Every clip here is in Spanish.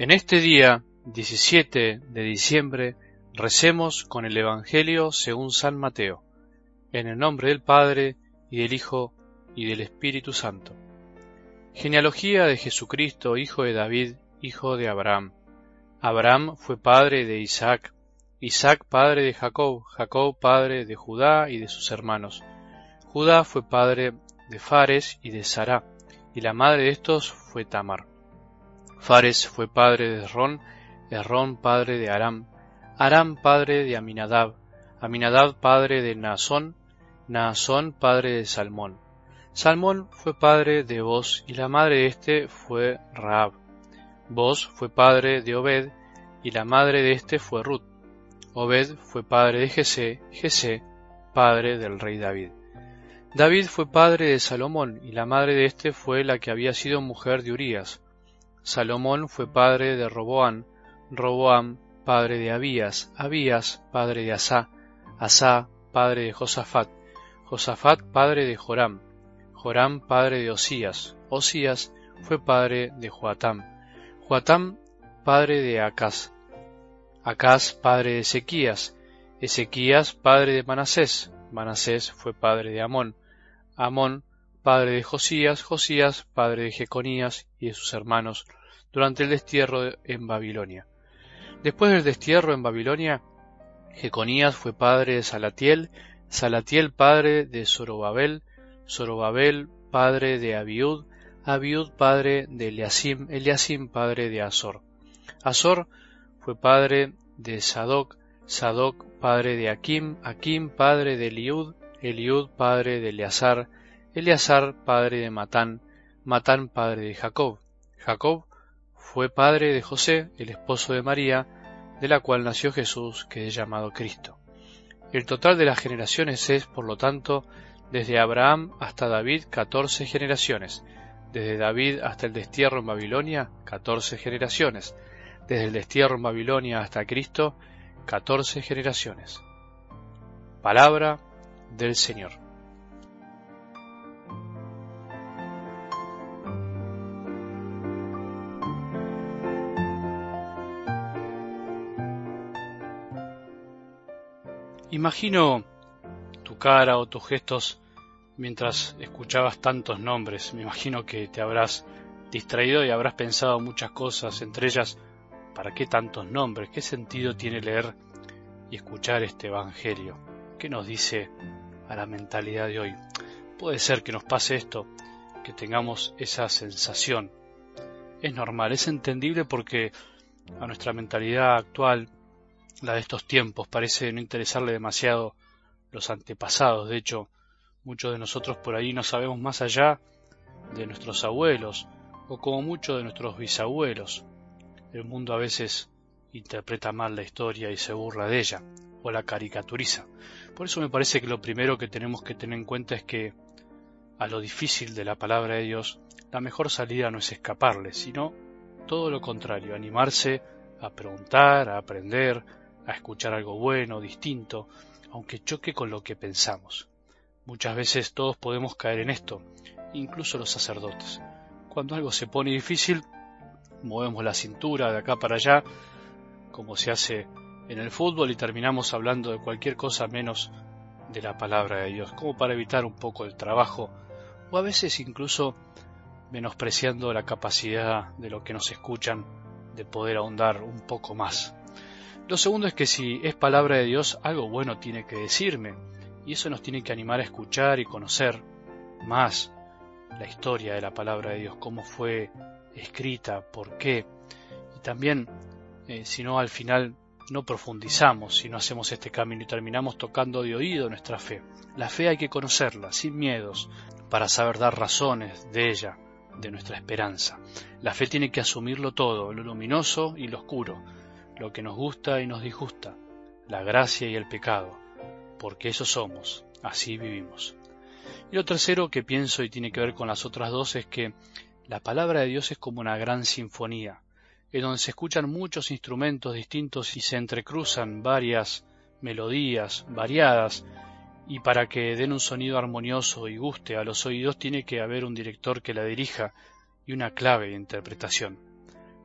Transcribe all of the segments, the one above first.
En este día, 17 de diciembre, recemos con el Evangelio según San Mateo, en el nombre del Padre, y del Hijo, y del Espíritu Santo. Genealogía de Jesucristo, hijo de David, hijo de Abraham. Abraham fue padre de Isaac, Isaac padre de Jacob, Jacob padre de Judá y de sus hermanos. Judá fue padre de Fares y de Sará, y la madre de estos fue Tamar. Fares fue padre de Esrón, Esrón padre de Aram, Aram padre de Aminadab, Aminadab padre de Naasón, Naasón padre de Salmón. Salmón fue padre de Boz, y la madre de éste fue Raab. Boz fue padre de Obed, y la madre de éste fue Ruth. Obed fue padre de Jesé, Jesé padre del rey David. David fue padre de Salomón, y la madre de éste fue la que había sido mujer de Urías. Salomón fue padre de Roboam, Roboam padre de Abías, Abías padre de Asá, Asá padre de Josafat, Josafat padre de Joram, Joram padre de Osías, Osías fue padre de Joatam, Joatam padre de Acaz, Acaz padre de Ezequías, Ezequías padre de Manasés, Manasés fue padre de Amón, Amón padre de Josías, Josías padre de Jeconías y de sus hermanos, durante el destierro en Babilonia. Después del destierro en Babilonia, Jeconías fue padre de Salatiel, Salatiel padre de Zorobabel, Zorobabel padre de Abiud, Abiud padre de Eliasim, Eliasim padre de Azor. Azor fue padre de Sadoc, Sadoc padre de Akim, Akim padre de Eliud, Eliud padre de Eleazar, Eleazar padre de Matán, Matán padre de Jacob, Jacob fue padre de José, el esposo de María, de la cual nació Jesús, que es llamado Cristo. El total de las generaciones es, por lo tanto, desde Abraham hasta David, catorce generaciones, desde David hasta el destierro en Babilonia, catorce generaciones, desde el destierro en Babilonia hasta Cristo, catorce generaciones. Palabra del Señor. Imagino tu cara o tus gestos mientras escuchabas tantos nombres. Me imagino que te habrás distraído y habrás pensado muchas cosas, entre ellas ¿Para qué tantos nombres? ¿Qué sentido tiene leer y escuchar este Evangelio? ¿Qué nos dice a la mentalidad de hoy? Puede ser que nos pase esto, que tengamos esa sensación. Es normal, es entendible porque a nuestra mentalidad actual, la de estos tiempos, parece no interesarle demasiado los antepasados. De hecho, muchos de nosotros por ahí no sabemos más allá de nuestros abuelos, o como mucho de nuestros bisabuelos. El mundo a veces interpreta mal la historia y se burla de ella, o la caricaturiza. Por eso me parece que lo primero que tenemos que tener en cuenta es que a lo difícil de la palabra de Dios, la mejor salida no es escaparle, sino todo lo contrario, animarse a preguntar, a aprender, a escuchar algo bueno, distinto, aunque choque con lo que pensamos. Muchas veces todos podemos caer en esto, incluso los sacerdotes. Cuando algo se pone difícil, movemos la cintura de acá para allá, como se hace en el fútbol, y terminamos hablando de cualquier cosa menos de la palabra de Dios, como para evitar un poco el trabajo, o a veces incluso menospreciando la capacidad de lo que nos escuchan de poder ahondar un poco más. Lo segundo es que si es palabra de Dios, algo bueno tiene que decirme, y eso nos tiene que animar a escuchar y conocer más la historia de la palabra de Dios, cómo fue escrita, por qué. Y también, eh, si no al final no profundizamos, si no hacemos este camino y terminamos tocando de oído nuestra fe. La fe hay que conocerla, sin miedos, para saber dar razones de ella, de nuestra esperanza. La fe tiene que asumirlo todo, lo luminoso y lo oscuro, lo que nos gusta y nos disgusta, la gracia y el pecado, porque eso somos, así vivimos. Y lo tercero que pienso y tiene que ver con las otras dos es que la palabra de Dios es como una gran sinfonía, en donde se escuchan muchos instrumentos distintos y se entrecruzan varias melodías variadas, y para que den un sonido armonioso y guste a los oídos tiene que haber un director que la dirija y una clave de interpretación.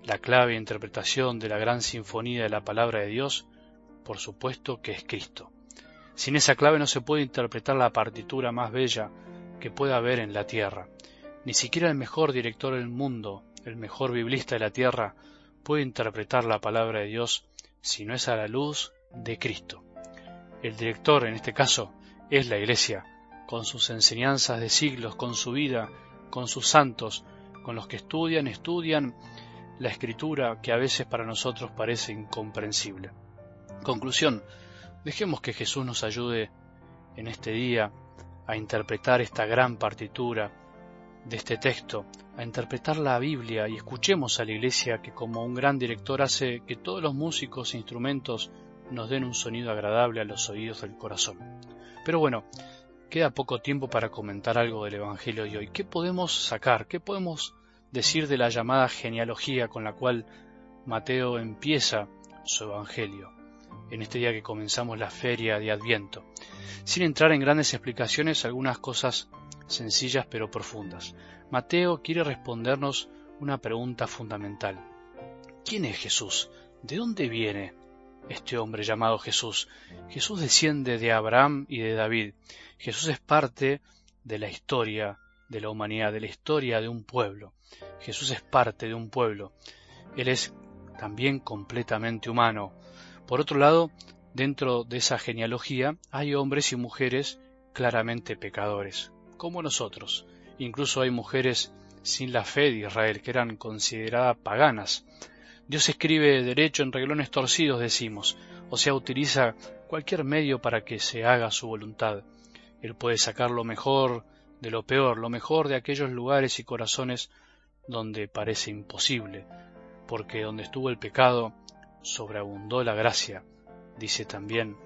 la clave e interpretación de la gran sinfonía de la palabra de Dios, por supuesto que es Cristo. Sin esa clave no se puede interpretar la partitura más bella que pueda haber en la tierra. Ni siquiera el mejor director del mundo, el mejor biblista de la tierra, puede interpretar la palabra de Dios si no es a la luz de Cristo. El director, en este caso, es la Iglesia, con sus enseñanzas de siglos, con su vida, con sus santos, con los que estudian, estudian la escritura que a veces para nosotros parece incomprensible. Conclusión, dejemos que Jesús nos ayude en este día a interpretar esta gran partitura de este texto, a interpretar la Biblia y escuchemos a la Iglesia que como un gran director hace que todos los músicos e instrumentos nos den un sonido agradable a los oídos del corazón. Pero bueno, queda poco tiempo para comentar algo del Evangelio de hoy. ¿Qué podemos sacar? ¿Qué podemos decir de la llamada genealogía con la cual Mateo empieza su Evangelio? en este día que comenzamos la feria de Adviento, sin entrar en grandes explicaciones, algunas cosas sencillas pero profundas. Mateo quiere respondernos una pregunta fundamental. ¿Quién es Jesús? ¿De dónde viene este hombre llamado Jesús? Jesús desciende de Abraham y de David. Jesús es parte de la historia de la humanidad, de la historia de un pueblo. Jesús es parte de un pueblo. Él es también completamente humano. Por otro lado, dentro de esa genealogía hay hombres y mujeres claramente pecadores, como nosotros. Incluso hay mujeres sin la fe de Israel, que eran consideradas paganas. Dios escribe derecho en reglones torcidos, decimos, o sea, utiliza cualquier medio para que se haga su voluntad. Él puede sacar lo mejor de lo peor, lo mejor de aquellos lugares y corazones donde parece imposible, porque donde estuvo el pecado, sobreabundó la gracia, dice también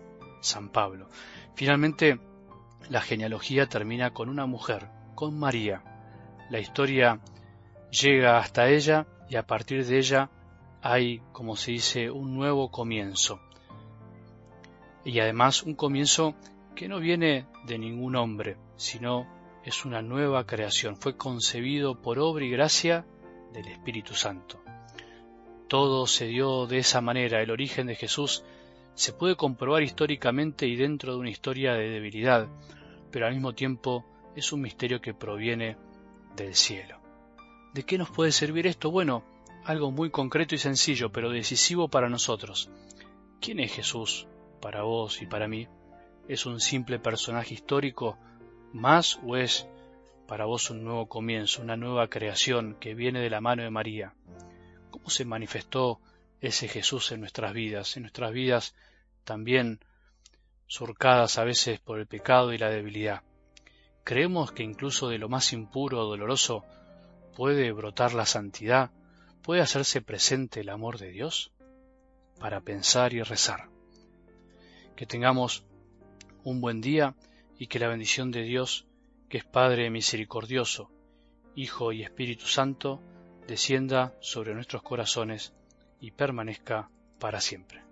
San Pablo. Finalmente, la genealogía termina con una mujer, con María. La historia llega hasta ella y a partir de ella hay, como se dice, un nuevo comienzo. Y además un comienzo que no viene de ningún hombre, sino es una nueva creación. Fue concebido por obra y gracia del Espíritu Santo. Todo se dio de esa manera. El origen de Jesús se puede comprobar históricamente y dentro de una historia de debilidad, pero al mismo tiempo es un misterio que proviene del cielo. ¿De qué nos puede servir esto? Bueno, algo muy concreto y sencillo, pero decisivo para nosotros. ¿Quién es Jesús para vos y para mí? ¿Es un simple personaje histórico más o es para vos un nuevo comienzo, una nueva creación que viene de la mano de María? ¿Cómo se manifestó ese Jesús en nuestras vidas? En nuestras vidas también surcadas a veces por el pecado y la debilidad. ¿Creemos que incluso de lo más impuro o doloroso puede brotar la santidad? ¿Puede hacerse presente el amor de Dios? Para pensar y rezar. Que tengamos un buen día y que la bendición de Dios, que es Padre misericordioso, Hijo y Espíritu Santo, descienda sobre nuestros corazones y permanezca para siempre.